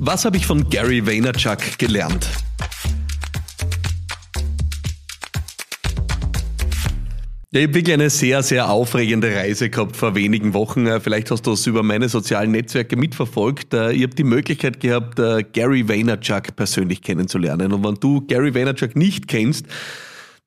Was habe ich von Gary Vaynerchuk gelernt? Ich habe wirklich eine sehr, sehr aufregende Reise gehabt vor wenigen Wochen. Äh, vielleicht hast du es über meine sozialen Netzwerke mitverfolgt. Äh, ich habe die Möglichkeit gehabt, äh, Gary Vaynerchuk persönlich kennenzulernen. Und wenn du Gary Vaynerchuk nicht kennst,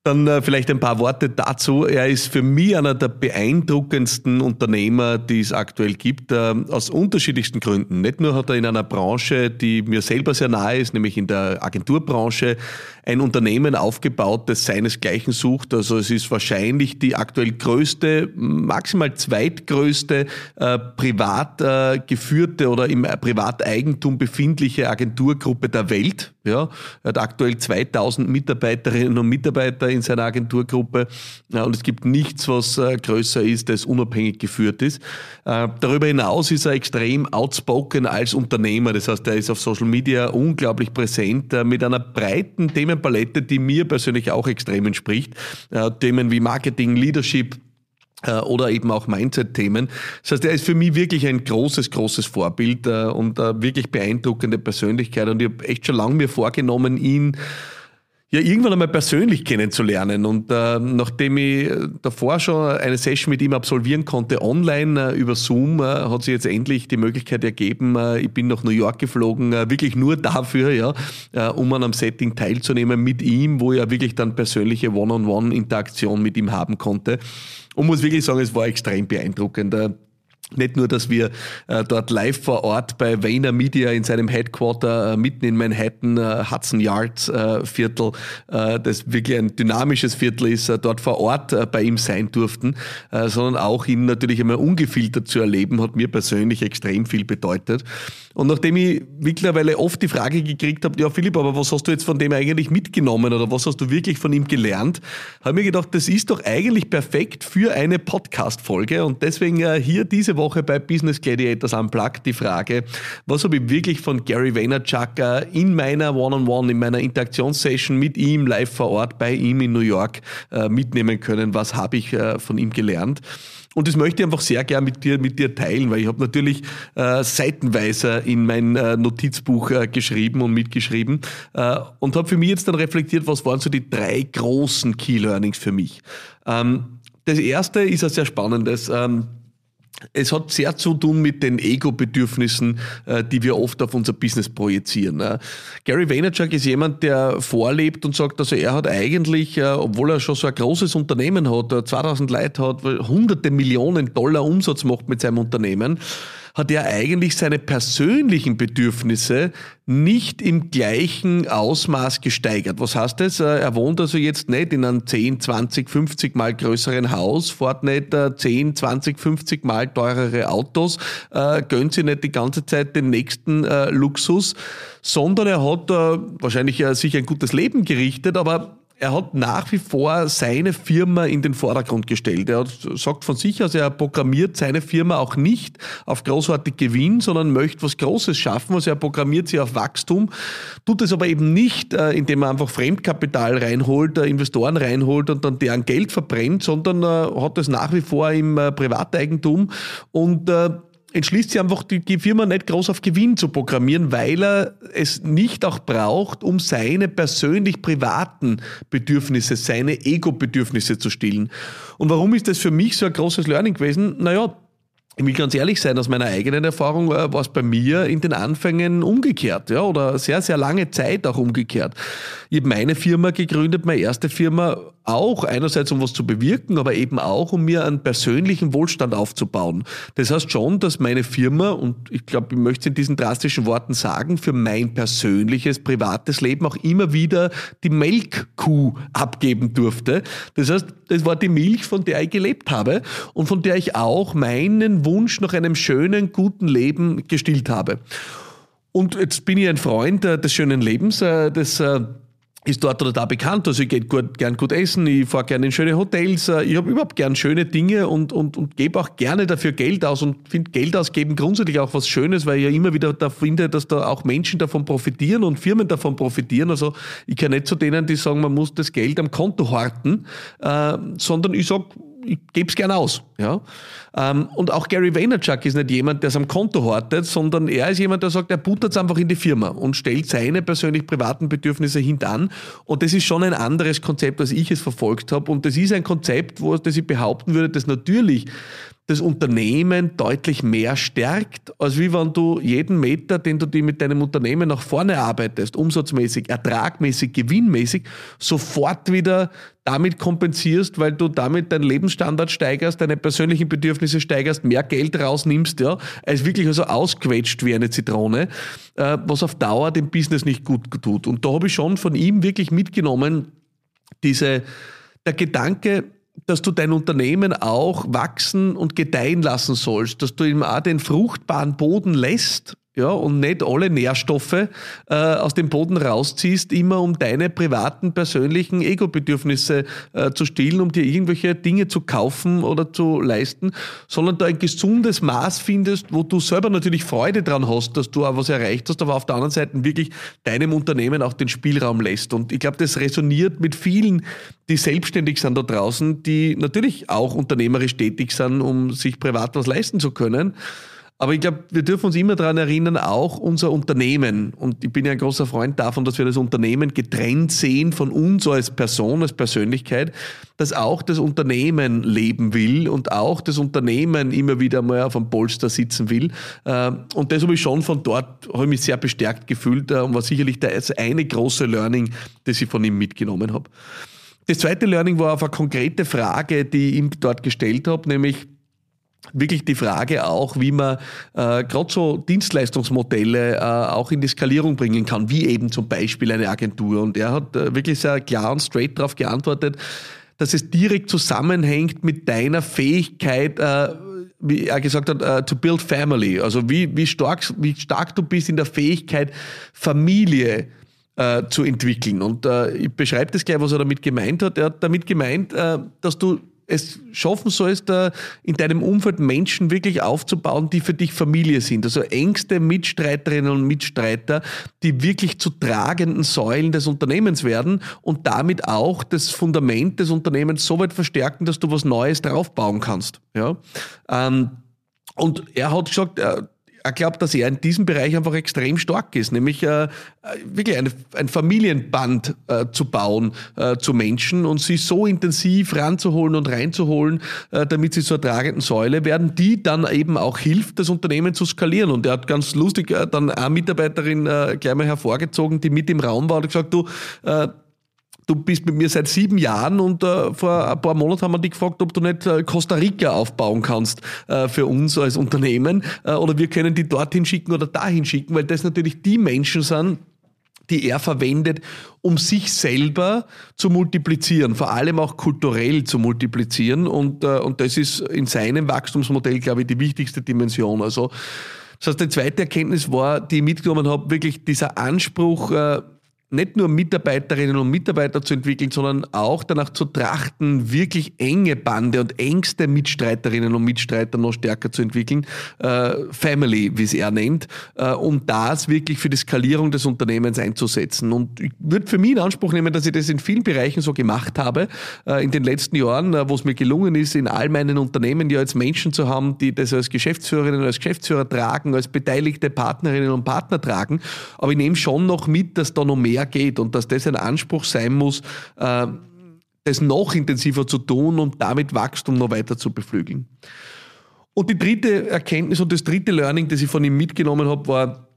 dann äh, vielleicht ein paar Worte dazu. Er ist für mich einer der beeindruckendsten Unternehmer, die es aktuell gibt, äh, aus unterschiedlichsten Gründen. Nicht nur hat er in einer Branche, die mir selber sehr nahe ist, nämlich in der Agenturbranche, ein Unternehmen aufgebaut, das seinesgleichen sucht. Also es ist wahrscheinlich die aktuell größte, maximal zweitgrößte äh, privat äh, geführte oder im Privateigentum befindliche Agenturgruppe der Welt. Ja, er hat aktuell 2000 Mitarbeiterinnen und Mitarbeiter in seiner Agenturgruppe ja, und es gibt nichts, was äh, größer ist, das unabhängig geführt ist. Äh, darüber hinaus ist er extrem outspoken als Unternehmer. Das heißt, er ist auf Social Media unglaublich präsent äh, mit einer breiten Themenpalette, die mir persönlich auch extrem entspricht. Äh, Themen wie Marketing, Leadership, oder eben auch Mindset-Themen. Das heißt, er ist für mich wirklich ein großes, großes Vorbild äh, und eine wirklich beeindruckende Persönlichkeit. Und ich habe echt schon lange mir vorgenommen, ihn ja irgendwann einmal persönlich kennenzulernen. Und äh, nachdem ich davor schon eine Session mit ihm absolvieren konnte, online äh, über Zoom, äh, hat sich jetzt endlich die Möglichkeit ergeben. Äh, ich bin nach New York geflogen, äh, wirklich nur dafür, ja, äh, um an einem Setting teilzunehmen mit ihm, wo er wirklich dann persönliche One-on-One-Interaktion mit ihm haben konnte. Und muss wirklich sagen, es war extrem beeindruckend. Nicht nur, dass wir äh, dort live vor Ort bei Vayner Media in seinem Headquarter äh, mitten in Manhattan, äh, Hudson Yards äh, Viertel, äh, das wirklich ein dynamisches Viertel ist, äh, dort vor Ort bei ihm sein durften, sondern auch ihn natürlich einmal ungefiltert zu erleben, hat mir persönlich extrem viel bedeutet. Und nachdem ich mittlerweile oft die Frage gekriegt habe, ja Philipp, aber was hast du jetzt von dem eigentlich mitgenommen oder was hast du wirklich von ihm gelernt, habe ich mir gedacht, das ist doch eigentlich perfekt für eine Podcast-Folge und deswegen hier diese Woche bei Business Gladiators Unplugged die Frage, was habe ich wirklich von Gary Vaynerchuk äh, in meiner One-on-One, in meiner Interaktionssession mit ihm live vor Ort bei ihm in New York äh, mitnehmen können, was habe ich von ihm gelernt. Und das möchte ich einfach sehr gern mit dir, mit dir teilen, weil ich habe natürlich äh, seitenweise in mein äh, Notizbuch äh, geschrieben und mitgeschrieben äh, und habe für mich jetzt dann reflektiert, was waren so die drei großen Key Learnings für mich. Ähm, das erste ist ein sehr spannendes. Ähm, es hat sehr zu tun mit den Ego-Bedürfnissen, äh, die wir oft auf unser Business projizieren. Äh. Gary Vaynerchuk ist jemand, der vorlebt und sagt, also er hat eigentlich, äh, obwohl er schon so ein großes Unternehmen hat, 2000 Leute hat, hunderte Millionen Dollar Umsatz macht mit seinem Unternehmen, hat er eigentlich seine persönlichen Bedürfnisse nicht im gleichen Ausmaß gesteigert. Was heißt das? Äh, er wohnt also jetzt nicht in einem 10, 20, 50 mal größeren Haus, fährt nicht 10, 20, 50 mal teurere Autos, äh, gönnt sich nicht die ganze Zeit den nächsten äh, Luxus, sondern er hat wahrscheinlich sich ein gutes Leben gerichtet, aber er hat nach wie vor seine Firma in den Vordergrund gestellt. Er hat, sagt von sich aus, er programmiert seine Firma auch nicht auf großartig Gewinn, sondern möchte was Großes schaffen. Also er programmiert sie auf Wachstum, tut es aber eben nicht, äh, indem er einfach Fremdkapital reinholt, äh, Investoren reinholt und dann deren Geld verbrennt, sondern äh, hat es nach wie vor im Privateigentum und entschließt sich einfach, die, Firma nicht groß auf Gewinn zu programmieren, weil er es nicht auch braucht, um seine persönlich privaten Bedürfnisse, seine Ego-Bedürfnisse zu stillen. Und warum ist das für mich so ein großes Learning gewesen? Naja, ich will ganz ehrlich sein, aus meiner eigenen Erfahrung war es bei mir in den Anfängen umgekehrt, ja, oder sehr, sehr lange Zeit auch umgekehrt. Ich habe meine Firma gegründet, meine erste Firma, auch einerseits um was zu bewirken, aber eben auch um mir einen persönlichen Wohlstand aufzubauen. Das heißt schon, dass meine Firma, und ich glaube, ich möchte es in diesen drastischen Worten sagen, für mein persönliches, privates Leben auch immer wieder die Melkkuh abgeben durfte. Das heißt, das war die Milch, von der ich gelebt habe und von der ich auch meinen Wunsch nach einem schönen, guten Leben gestillt habe. Und jetzt bin ich ein Freund äh, des schönen Lebens, äh, des äh, ist dort oder da bekannt. Also ich gehe gut, gern gut essen, ich fahre gerne in schöne Hotels, äh, ich habe überhaupt gern schöne Dinge und, und, und gebe auch gerne dafür Geld aus und finde Geld ausgeben grundsätzlich auch was Schönes, weil ich ja immer wieder da finde, dass da auch Menschen davon profitieren und Firmen davon profitieren. Also ich kann nicht zu denen, die sagen, man muss das Geld am Konto horten, äh, sondern ich sage, ich gebe es gerne aus. Ja? Ähm, und auch Gary Vaynerchuk ist nicht jemand, der es am Konto hortet, sondern er ist jemand, der sagt, er buttert es einfach in die Firma und stellt seine persönlich privaten Bedürfnisse hintan. Und das ist schon ein anderes Konzept, als ich es verfolgt habe. Und das ist ein Konzept, wo das ich behaupten würde, dass natürlich das Unternehmen deutlich mehr stärkt, als wie wenn du jeden Meter, den du dir mit deinem Unternehmen nach vorne arbeitest, umsatzmäßig, ertragmäßig, gewinnmäßig, sofort wieder damit kompensierst, weil du damit deinen Lebensstandard steigerst, deine persönlichen Bedürfnisse steigerst, mehr Geld rausnimmst, ja, als wirklich also ausquetscht wie eine Zitrone, äh, was auf Dauer dem Business nicht gut tut. Und da habe ich schon von ihm wirklich mitgenommen, diese, der Gedanke, dass du dein Unternehmen auch wachsen und gedeihen lassen sollst, dass du ihm auch den fruchtbaren Boden lässt ja, und nicht alle Nährstoffe äh, aus dem Boden rausziehst, immer um deine privaten, persönlichen Ego-Bedürfnisse äh, zu stillen, um dir irgendwelche Dinge zu kaufen oder zu leisten, sondern da ein gesundes Maß findest, wo du selber natürlich Freude dran hast, dass du auch was erreicht hast, aber auf der anderen Seite wirklich deinem Unternehmen auch den Spielraum lässt. Und ich glaube, das resoniert mit vielen, die selbstständig sind da draußen, die natürlich auch unternehmerisch tätig sind, um sich privat was leisten zu können aber ich glaube, wir dürfen uns immer daran erinnern, auch unser Unternehmen, und ich bin ja ein großer Freund davon, dass wir das Unternehmen getrennt sehen von uns als Person, als Persönlichkeit, dass auch das Unternehmen leben will und auch das Unternehmen immer wieder mal auf einem Polster sitzen will. Äh, und das habe ich schon von dort, habe ich mich sehr bestärkt gefühlt äh, und war sicherlich das eine große Learning, das ich von ihm mitgenommen habe. Das zweite Learning war auf eine konkrete Frage, die ich ihm dort gestellt habe, nämlich, wirklich die Frage auch, wie man äh, gerade so Dienstleistungsmodelle äh, auch in die Skalierung bringen kann, wie eben zum Beispiel eine Agentur. Und er hat äh, wirklich sehr klar und straight darauf geantwortet, dass es direkt zusammenhängt mit deiner Fähigkeit, äh, wie er gesagt hat, uh, to build family. Also wie, wie, stark, wie stark du bist in der Fähigkeit, Familie uh, zu entwickeln. Und uh, ich beschreibe das gleich, was er damit gemeint hat. Er hat damit gemeint, dass du es schaffen sollst, in deinem Umfeld Menschen wirklich aufzubauen, die für dich Familie sind. Also engste Mitstreiterinnen und Mitstreiter, die wirklich zu tragenden Säulen des Unternehmens werden und damit auch das Fundament des Unternehmens so weit verstärken, dass du was Neues draufbauen kannst. Ja? Ähm, und er hat gesagt, er glaubt, dass er in diesem Bereich einfach extrem stark ist, nämlich äh, wirklich eine, ein Familienband äh, zu bauen äh, zu Menschen und sie so intensiv ranzuholen und reinzuholen, äh, damit sie zur tragenden Säule werden, die dann eben auch hilft, das Unternehmen zu skalieren. Und er hat ganz lustig äh, dann eine Mitarbeiterin äh, gleich mal hervorgezogen, die mit im Raum war und gesagt, du, du bist mit mir seit sieben Jahren und äh, vor ein paar Monaten haben wir dich gefragt, ob du nicht äh, Costa Rica aufbauen kannst äh, für uns als Unternehmen äh, oder wir können die dorthin schicken oder dahin schicken, weil das natürlich die Menschen sind, die er verwendet, um sich selber zu multiplizieren, vor allem auch kulturell zu multiplizieren. Und, äh, und das ist in seinem Wachstumsmodell, glaube ich, die wichtigste Dimension. Also, das heißt, die zweite Erkenntnis war, die ich mitgenommen habe, wirklich dieser Anspruch, äh, nicht nur Mitarbeiterinnen und Mitarbeiter zu entwickeln, sondern auch danach zu trachten, wirklich enge Bande und engste Mitstreiterinnen und Mitstreiter noch stärker zu entwickeln, äh, Family, wie es er nennt, äh, um das wirklich für die Skalierung des Unternehmens einzusetzen. Und ich würde für mich in Anspruch nehmen, dass ich das in vielen Bereichen so gemacht habe, äh, in den letzten Jahren, äh, wo es mir gelungen ist, in all meinen Unternehmen ja jetzt Menschen zu haben, die das als Geschäftsführerinnen, als Geschäftsführer tragen, als beteiligte Partnerinnen und Partner tragen. Aber ich nehme schon noch mit, dass da noch mehr mehr geht und dass das ein Anspruch sein muss, äh, das noch intensiver zu tun und damit Wachstum noch weiter zu beflügeln. Und die dritte Erkenntnis und das dritte Learning, das ich von ihm mitgenommen habe, war,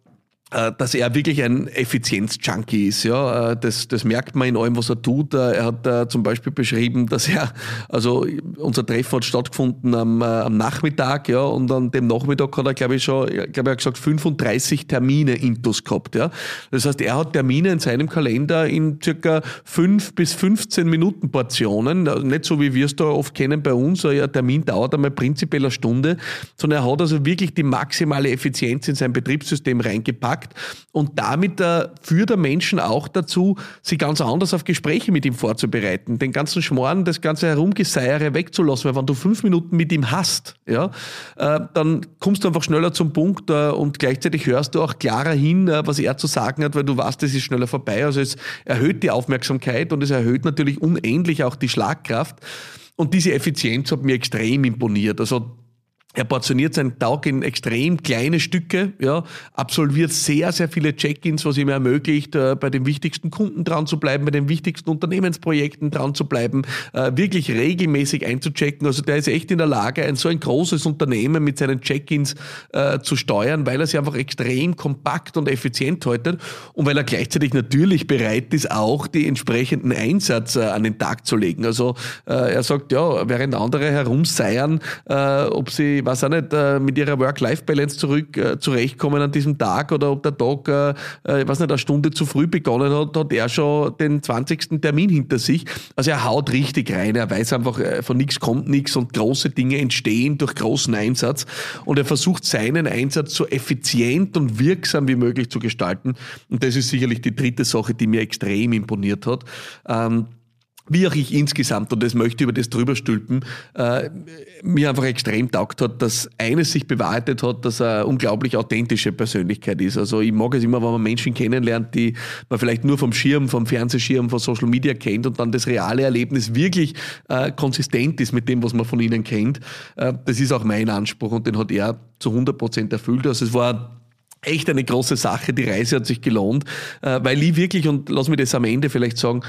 dass er wirklich ein Effizienz-Junkie ist. Ja, äh, das, das merkt man in allem, was er tut. Äh, er hat zum Beispiel beschrieben, dass er, also unser Treffen hat stattgefunden am, am Nachmittag, ja, und an dem Nachmittag hat er, glaube ich, schon, glaube er gesagt, 35 Termine intus gehabt. Ja. Das heißt, er hat Termine in seinem Kalender in circa 5 bis 15 Minuten Portionen. Also nicht so, wie wir es da oft kennen bei uns. Ein Termin dauert einmal prinzipiell eine Stunde, sondern er hat also wirklich die maximale Effizienz in sein Betriebssystem reingepackt sagt. Und damit äh, führt er Menschen auch dazu, sich ganz anders auf Gespräche mit ihm vorzubereiten, den ganzen Schmoren, das ganze Herumgeseiere wegzulassen, weil wenn du fünf Minuten mit ihm hast, ja, äh, dann kommst du einfach schneller zum Punkt äh, und gleichzeitig hörst du auch klarer hin, äh, was er zu sagen hat, weil du weißt, es ist schneller vorbei. Also es erhöht die Aufmerksamkeit und es erhöht natürlich unendlich auch die Schlagkraft. Und diese Effizienz hat mir extrem imponiert. Also er portioniert seinen Tag in extrem kleine Stücke, ja, absolviert sehr, sehr viele Check-ins, was ihm ermöglicht, äh, bei den wichtigsten Kunden dran zu bleiben, bei den wichtigsten Unternehmensprojekten dran zu bleiben, äh, wirklich regelmäßig einzuchecken. Also der ist echt in der Lage, ein so ein großes Unternehmen mit seinen Check-ins äh, zu steuern, weil er sich einfach extrem kompakt und effizient haltet und weil er gleichzeitig natürlich bereit ist, auch die entsprechenden Einsatz äh, an den Tag zu legen. Also äh, er sagt, ja, während andere herumseiern, äh, ob sie weiß auch nicht, äh, mit ihrer Work-Life-Balance zurück äh, zurechtkommen an diesem Tag oder ob der Tag, äh, ich weiß nicht, eine Stunde zu früh begonnen hat, hat er schon den 20. Termin hinter sich. Also er haut richtig rein, er weiß einfach, von nichts kommt nichts und große Dinge entstehen durch großen Einsatz und er versucht seinen Einsatz so effizient und wirksam wie möglich zu gestalten und das ist sicherlich die dritte Sache, die mir extrem imponiert hat. Ähm, wie auch ich insgesamt, und das möchte ich über das drüber stülpen, äh, mir einfach extrem taugt hat, dass eines sich bewahrheitet hat, dass er unglaublich authentische Persönlichkeit ist. Also ich mag es immer, wenn man Menschen kennenlernt, die man vielleicht nur vom Schirm, vom Fernsehschirm, von Social Media kennt und dann das reale Erlebnis wirklich äh, konsistent ist mit dem, was man von ihnen kennt. Äh, das ist auch mein Anspruch und den hat er zu 100 Prozent erfüllt. Also es war echt eine große Sache. Die Reise hat sich gelohnt, äh, weil ich wirklich, und lass mich das am Ende vielleicht sagen,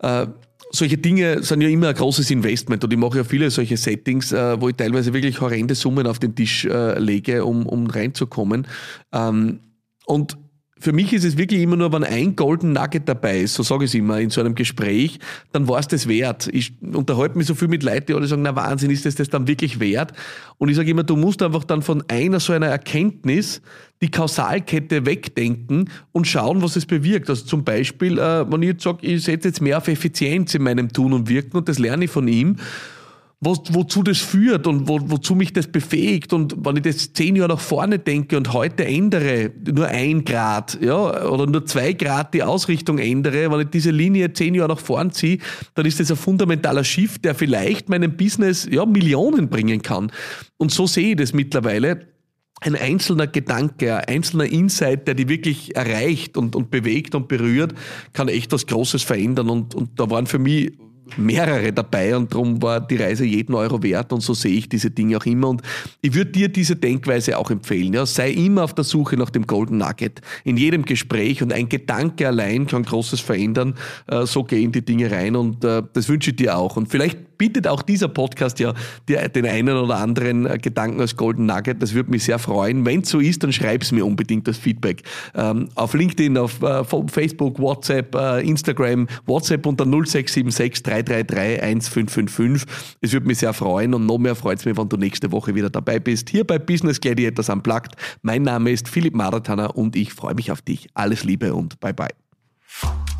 äh, solche Dinge sind ja immer ein großes Investment und ich mache ja viele solche Settings, äh, wo ich teilweise wirklich horrende Summen auf den Tisch äh, lege, um, um reinzukommen. Ähm, und für mich ist es wirklich immer nur, wenn ein Golden Nugget dabei ist, so sage ich es immer in so einem Gespräch, dann war es das wert. Ich unterhalte mich so viel mit Leuten, die alle sagen, na Wahnsinn, ist das das dann wirklich wert? Und ich sage immer, du musst einfach dann von einer so einer Erkenntnis die Kausalkette wegdenken und schauen, was es bewirkt. Also zum Beispiel, äh, wenn ich jetzt sage, ich setze jetzt mehr auf Effizienz in meinem Tun und Wirken und das lerne ich von ihm, wo, wozu das führt und wo, wozu mich das befähigt. Und wenn ich das zehn Jahre nach vorne denke und heute ändere, nur ein Grad, ja, oder nur zwei Grad die Ausrichtung ändere, wenn ich diese Linie zehn Jahre nach vorne ziehe, dann ist das ein fundamentaler Shift, der vielleicht meinem Business, ja, Millionen bringen kann. Und so sehe ich das mittlerweile ein einzelner Gedanke, ein einzelner Insight, der die wirklich erreicht und, und bewegt und berührt, kann echt was Großes verändern. Und, und da waren für mich mehrere dabei und darum war die Reise jeden Euro wert und so sehe ich diese Dinge auch immer und ich würde dir diese Denkweise auch empfehlen. Ja, sei immer auf der Suche nach dem Golden Nugget in jedem Gespräch und ein Gedanke allein kann Großes verändern. Äh, so gehen die Dinge rein und äh, das wünsche ich dir auch und vielleicht bietet auch dieser Podcast ja den einen oder anderen äh, Gedanken als Golden Nugget. Das würde mich sehr freuen. Wenn es so ist, dann schreib es mir unbedingt das Feedback. Ähm, auf LinkedIn, auf äh, Facebook, WhatsApp, äh, Instagram, WhatsApp unter 0676 333 1555. Es würde mich sehr freuen und noch mehr freut es mich, wenn du nächste Woche wieder dabei bist. Hier bei Business Gladiators Unplugged. Mein Name ist Philipp Maratana und ich freue mich auf dich. Alles Liebe und bye bye.